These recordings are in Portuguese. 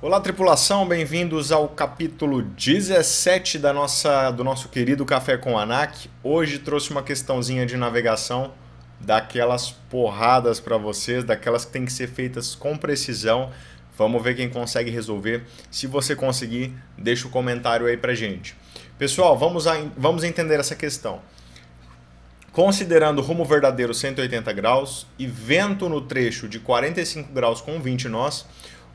Olá tripulação, bem-vindos ao capítulo 17 da nossa, do nosso querido Café com Anac. Hoje trouxe uma questãozinha de navegação, daquelas porradas para vocês, daquelas que tem que ser feitas com precisão. Vamos ver quem consegue resolver. Se você conseguir, deixa o um comentário aí pra gente. Pessoal, vamos, a, vamos entender essa questão. Considerando rumo verdadeiro 180 graus e vento no trecho de 45 graus com 20 nós,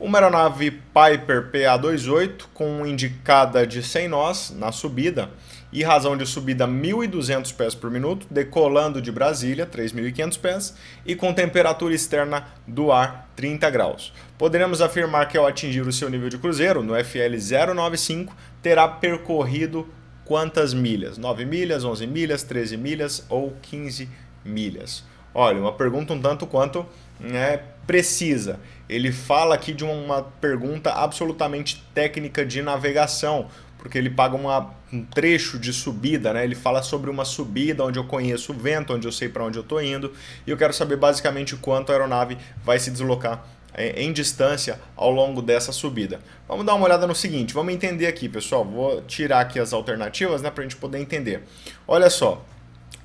uma aeronave Piper PA-28 com indicada de 100 nós na subida e razão de subida 1.200 pés por minuto, decolando de Brasília 3.500 pés e com temperatura externa do ar 30 graus. Poderemos afirmar que ao atingir o seu nível de cruzeiro, no FL 095, terá percorrido quantas milhas? 9 milhas, 11 milhas, 13 milhas ou 15 milhas? Olha, uma pergunta um tanto quanto né, precisa. Ele fala aqui de uma pergunta absolutamente técnica de navegação, porque ele paga uma, um trecho de subida, né? Ele fala sobre uma subida onde eu conheço o vento, onde eu sei para onde eu estou indo, e eu quero saber basicamente quanto a aeronave vai se deslocar é, em distância ao longo dessa subida. Vamos dar uma olhada no seguinte, vamos entender aqui, pessoal. Vou tirar aqui as alternativas, né, para a gente poder entender. Olha só,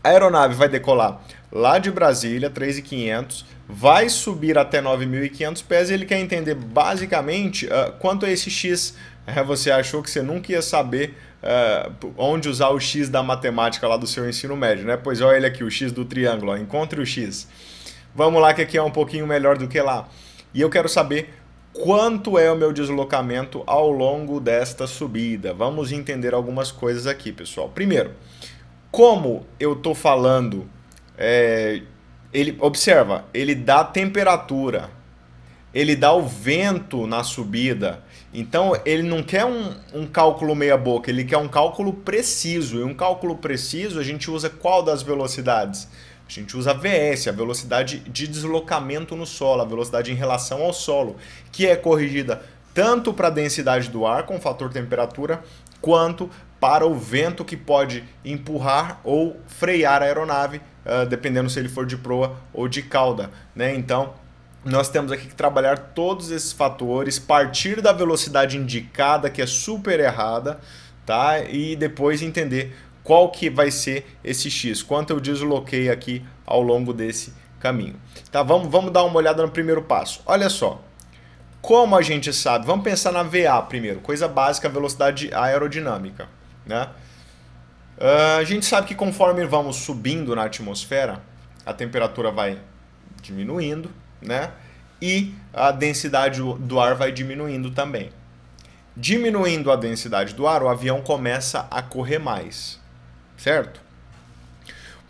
a aeronave vai decolar lá de Brasília, 3.500, vai subir até 9.500 pés e ele quer entender basicamente uh, quanto é esse X. Uh, você achou que você nunca ia saber uh, onde usar o X da matemática lá do seu ensino médio, né? Pois olha ele aqui, o X do triângulo, ó, encontre o X. Vamos lá que aqui é um pouquinho melhor do que lá. E eu quero saber quanto é o meu deslocamento ao longo desta subida. Vamos entender algumas coisas aqui, pessoal. Primeiro, como eu estou falando é, ele observa, ele dá temperatura, ele dá o vento na subida. Então ele não quer um, um cálculo meia boca, ele quer um cálculo preciso. E um cálculo preciso a gente usa qual das velocidades? A gente usa a VS, a velocidade de deslocamento no solo, a velocidade em relação ao solo, que é corrigida tanto para a densidade do ar com o fator temperatura, quanto para o vento que pode empurrar ou frear a aeronave uh, dependendo se ele for de proa ou de cauda. Né? Então, nós temos aqui que trabalhar todos esses fatores, partir da velocidade indicada, que é super errada, tá? e depois entender qual que vai ser esse x, quanto eu desloquei aqui ao longo desse caminho. Tá, vamos, vamos dar uma olhada no primeiro passo. Olha só, como a gente sabe, vamos pensar na VA primeiro, coisa básica, velocidade aerodinâmica. Né? Uh, a gente sabe que conforme vamos subindo na atmosfera, a temperatura vai diminuindo, né? E a densidade do ar vai diminuindo também. Diminuindo a densidade do ar, o avião começa a correr mais, certo?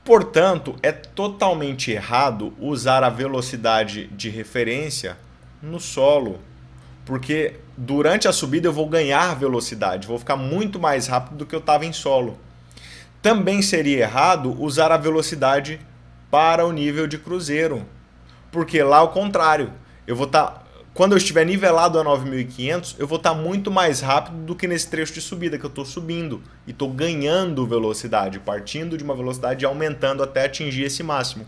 Portanto, é totalmente errado usar a velocidade de referência no solo, porque durante a subida eu vou ganhar velocidade, vou ficar muito mais rápido do que eu estava em solo. Também seria errado usar a velocidade para o nível de cruzeiro, porque lá ao contrário, eu vou estar tá, quando eu estiver nivelado a 9500, eu vou estar tá muito mais rápido do que nesse trecho de subida que eu estou subindo e estou ganhando velocidade, partindo de uma velocidade e aumentando até atingir esse máximo.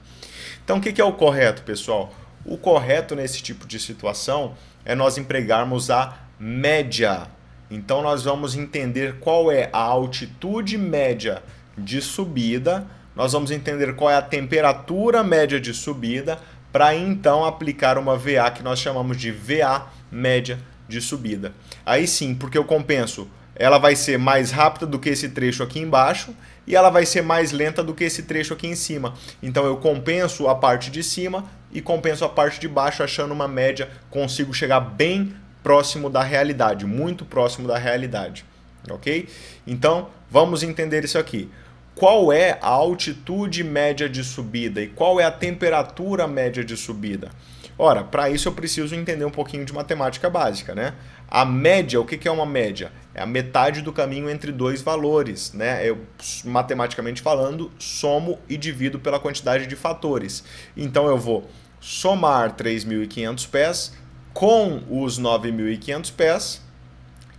Então, o que é o correto, pessoal? O correto nesse tipo de situação é nós empregarmos a média. Então, nós vamos entender qual é a altitude média de subida, nós vamos entender qual é a temperatura média de subida, para então aplicar uma VA que nós chamamos de VA média de subida. Aí sim, porque eu compenso, ela vai ser mais rápida do que esse trecho aqui embaixo e ela vai ser mais lenta do que esse trecho aqui em cima. Então eu compenso a parte de cima e compenso a parte de baixo, achando uma média, consigo chegar bem próximo da realidade, muito próximo da realidade. Ok? Então vamos entender isso aqui qual é a altitude média de subida e qual é a temperatura média de subida. Ora, para isso eu preciso entender um pouquinho de matemática básica, né? A média, o que é uma média? É a metade do caminho entre dois valores, né? Eu, matematicamente falando, somo e divido pela quantidade de fatores. Então eu vou somar 3.500 pés com os 9.500 pés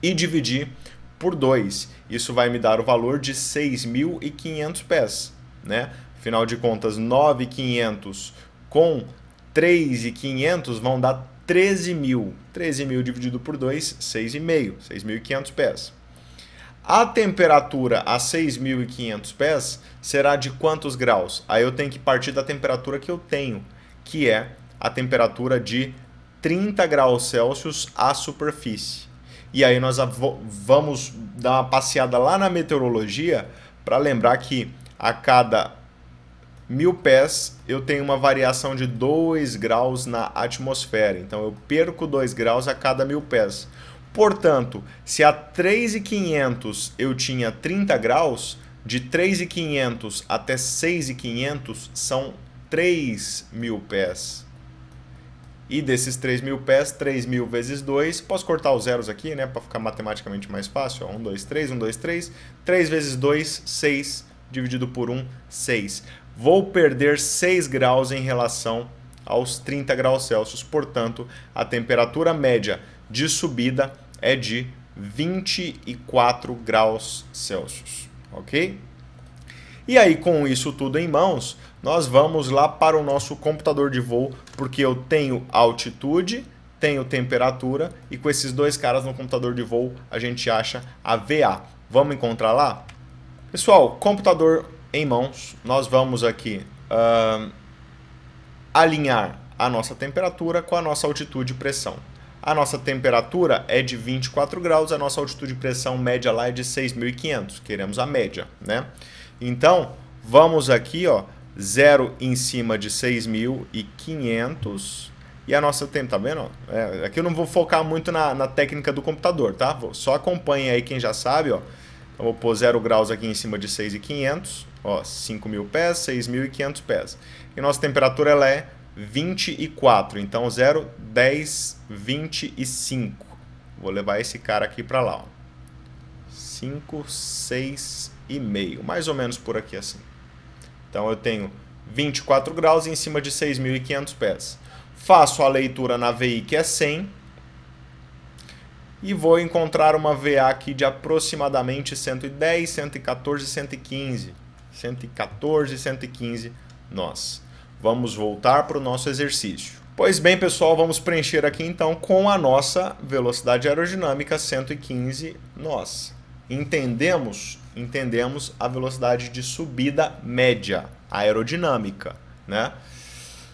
e dividir por 2. Isso vai me dar o valor de 6.500 pés. Né? Afinal de contas, 9.500 com 3.500 vão dar 13 mil. 13 mil dividido por 2, 6,5, 6.500 pés. A temperatura a 6.500 pés será de quantos graus? Aí eu tenho que partir da temperatura que eu tenho, que é a temperatura de 30 graus Celsius à superfície. E aí nós vamos dar uma passeada lá na meteorologia para lembrar que a cada mil pés eu tenho uma variação de 2 graus na atmosfera. Então eu perco 2 graus a cada mil pés. Portanto, se a 3,500 eu tinha 30 graus, de 3,500 até 6,500 são 3 mil pés. E desses 3 mil pés, 3 mil vezes 2, posso cortar os zeros aqui, né, para ficar matematicamente mais fácil. 1, 2, 3, 1, 2, 3. 3 vezes 2, 6, dividido por 1, 6. Vou perder 6 graus em relação aos 30 graus Celsius. Portanto, a temperatura média de subida é de 24 graus Celsius, ok? E aí, com isso tudo em mãos, nós vamos lá para o nosso computador de voo, porque eu tenho altitude, tenho temperatura, e com esses dois caras no computador de voo, a gente acha a VA. Vamos encontrar lá? Pessoal, computador em mãos, nós vamos aqui uh, alinhar a nossa temperatura com a nossa altitude e pressão. A nossa temperatura é de 24 graus, a nossa altitude de pressão média lá é de 6.500. Queremos a média, né? Então, vamos aqui, ó, zero em cima de 6.500 e a nossa tempo, tá vendo? É, aqui eu não vou focar muito na, na técnica do computador, tá? Só acompanhe aí quem já sabe, ó. Então, vou pôr 0 graus aqui em cima de 6.500, ó, 5.000 pés, 6.500 pés. E nossa temperatura ela é 24. Então 0, 10, 25. Vou levar esse cara aqui para lá. Ó. 5, 6 e meio. Mais ou menos por aqui assim. Então eu tenho 24 graus em cima de 6.500 pés. Faço a leitura na VI que é 100. E vou encontrar uma VA aqui de aproximadamente 110, 114, 115. 114, 115 nós. Vamos voltar para o nosso exercício. Pois bem, pessoal, vamos preencher aqui então com a nossa velocidade aerodinâmica 115 nós. Entendemos, entendemos a velocidade de subida média aerodinâmica, né?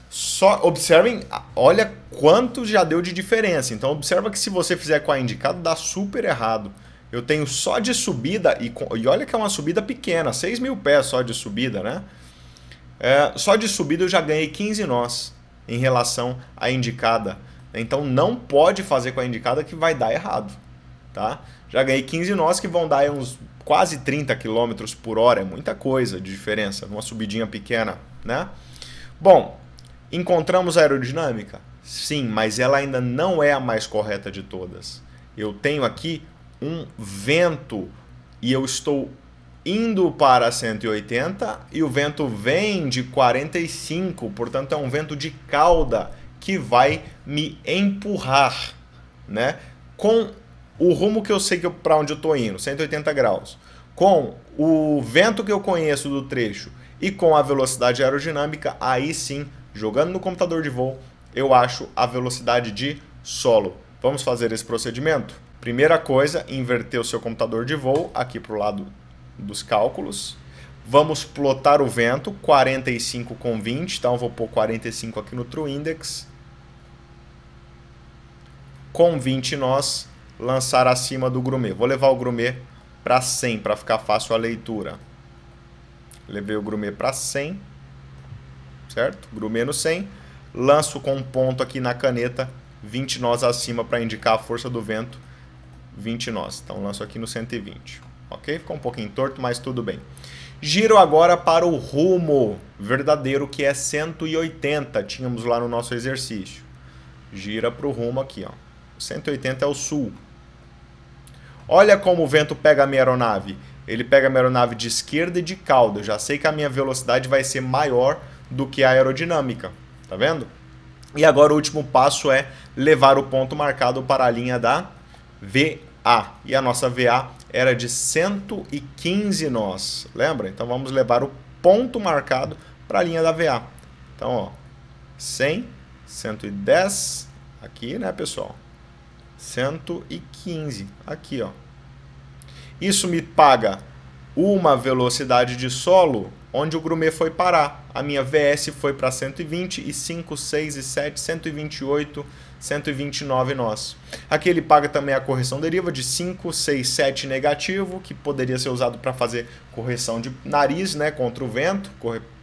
Só observem, olha quanto já deu de diferença. Então observa que se você fizer com a indicada dá super errado. Eu tenho só de subida e, e olha que é uma subida pequena, 6 mil pés só de subida, né? É, só de subida eu já ganhei 15 nós em relação à indicada. Então não pode fazer com a indicada que vai dar errado. Tá? Já ganhei 15 nós que vão dar uns quase 30 km por hora. É muita coisa de diferença numa subidinha pequena. Né? Bom, encontramos a aerodinâmica? Sim, mas ela ainda não é a mais correta de todas. Eu tenho aqui um vento e eu estou indo para 180 e o vento vem de 45, portanto é um vento de cauda que vai me empurrar, né? Com o rumo que eu sei que para onde eu estou indo, 180 graus, com o vento que eu conheço do trecho e com a velocidade aerodinâmica, aí sim, jogando no computador de voo, eu acho a velocidade de solo. Vamos fazer esse procedimento? Primeira coisa, inverter o seu computador de voo aqui para o lado dos cálculos. Vamos plotar o vento, 45 com 20, então vou pôr 45 aqui no True Index. Com 20 nós lançar acima do grumê. Vou levar o grumê para 100 para ficar fácil a leitura. Levei o grumê para 100, certo? Grumê no 100. Lanço com um ponto aqui na caneta, 20 nós acima para indicar a força do vento, 20 nós. Então lanço aqui no 120 ok? Ficou um pouquinho torto, mas tudo bem. Giro agora para o rumo verdadeiro, que é 180, tínhamos lá no nosso exercício. Gira para o rumo aqui, ó. 180 é o sul. Olha como o vento pega a minha aeronave. Ele pega a minha aeronave de esquerda e de cauda. Eu já sei que a minha velocidade vai ser maior do que a aerodinâmica. Tá vendo? E agora o último passo é levar o ponto marcado para a linha da VA. E a nossa VA era de 115 nós, lembra? Então vamos levar o ponto marcado para a linha da VA. Então, ó, 100, 110, Aqui, né, pessoal? 115. Aqui, ó. Isso me paga uma velocidade de solo onde o grumê foi parar. A minha VS foi para 120 e 5, 6 e 7, 128, 129 nós. Aqui ele paga também a correção deriva de 5, 6, 7 negativo, que poderia ser usado para fazer correção de nariz, né, contra o vento,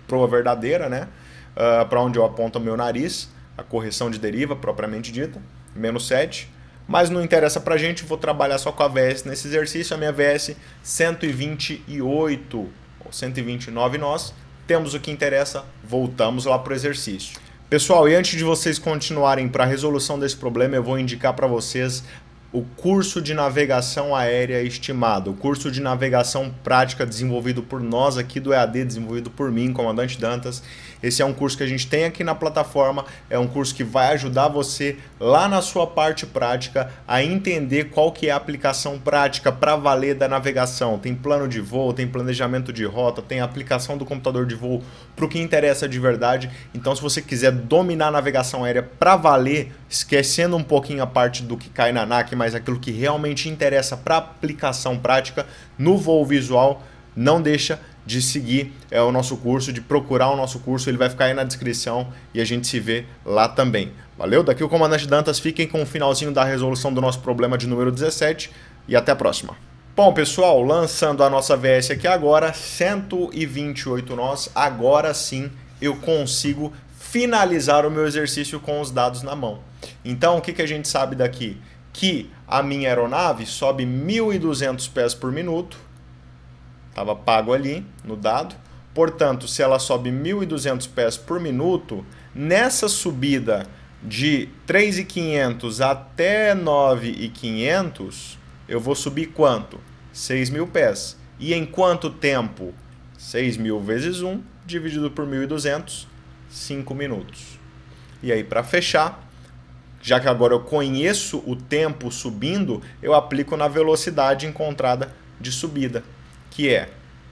proa verdadeira, né, uh, ah, para onde eu aponto o meu nariz, a correção de deriva propriamente dita, menos 7 mas não interessa pra gente, vou trabalhar só com a VS nesse exercício, a minha VS 128 ou 129 nós, temos o que interessa, voltamos lá pro exercício. Pessoal, e antes de vocês continuarem para a resolução desse problema, eu vou indicar para vocês o curso de navegação aérea estimado, o curso de navegação prática desenvolvido por nós aqui do EAD, desenvolvido por mim, comandante Dantas. Esse é um curso que a gente tem aqui na plataforma, é um curso que vai ajudar você lá na sua parte prática a entender qual que é a aplicação prática para valer da navegação. Tem plano de voo, tem planejamento de rota, tem aplicação do computador de voo para o que interessa de verdade. Então, se você quiser dominar a navegação aérea para valer, esquecendo um pouquinho a parte do que cai na NAC, mas aquilo que realmente interessa para aplicação prática no voo visual, não deixa de seguir é, o nosso curso, de procurar o nosso curso, ele vai ficar aí na descrição e a gente se vê lá também. Valeu? Daqui o Comandante Dantas, fiquem com o finalzinho da resolução do nosso problema de número 17 e até a próxima. Bom, pessoal, lançando a nossa VS aqui agora, 128 nós, agora sim eu consigo finalizar o meu exercício com os dados na mão. Então, o que, que a gente sabe daqui? Que a minha aeronave sobe 1.200 pés por minuto, estava pago ali no dado. Portanto, se ela sobe 1.200 pés por minuto, nessa subida de 3.500 até 9.500, eu vou subir quanto? 6.000 pés. E em quanto tempo? 6.000 vezes 1 dividido por 1.200, 5 minutos. E aí, para fechar, já que agora eu conheço o tempo subindo, eu aplico na velocidade encontrada de subida que é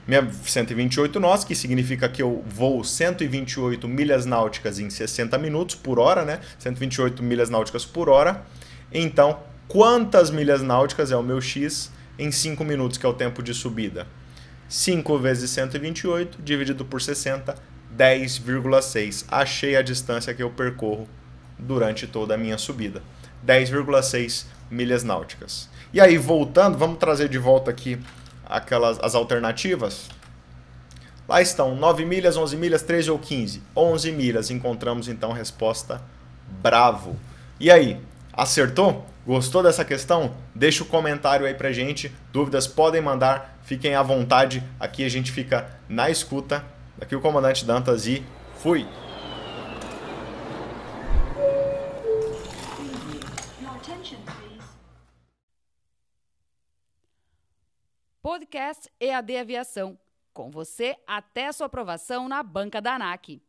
minha 128 nós, que significa que eu vou 128 milhas náuticas em 60 minutos por hora, né? 128 milhas náuticas por hora. Então, quantas milhas náuticas é o meu x em 5 minutos, que é o tempo de subida? 5 vezes 128 dividido por 60, 10,6. Achei a distância que eu percorro durante toda a minha subida. 10,6 milhas náuticas. E aí, voltando, vamos trazer de volta aqui aquelas as alternativas, lá estão 9 milhas, 11 milhas, 13 ou 15. 11 milhas. Encontramos então a resposta bravo. E aí, acertou? Gostou dessa questão? Deixa o um comentário aí pra gente. Dúvidas podem mandar, fiquem à vontade. Aqui a gente fica na escuta. Aqui o comandante Dantas e fui! Podcast EAD Aviação. Com você até sua aprovação na banca da ANAC.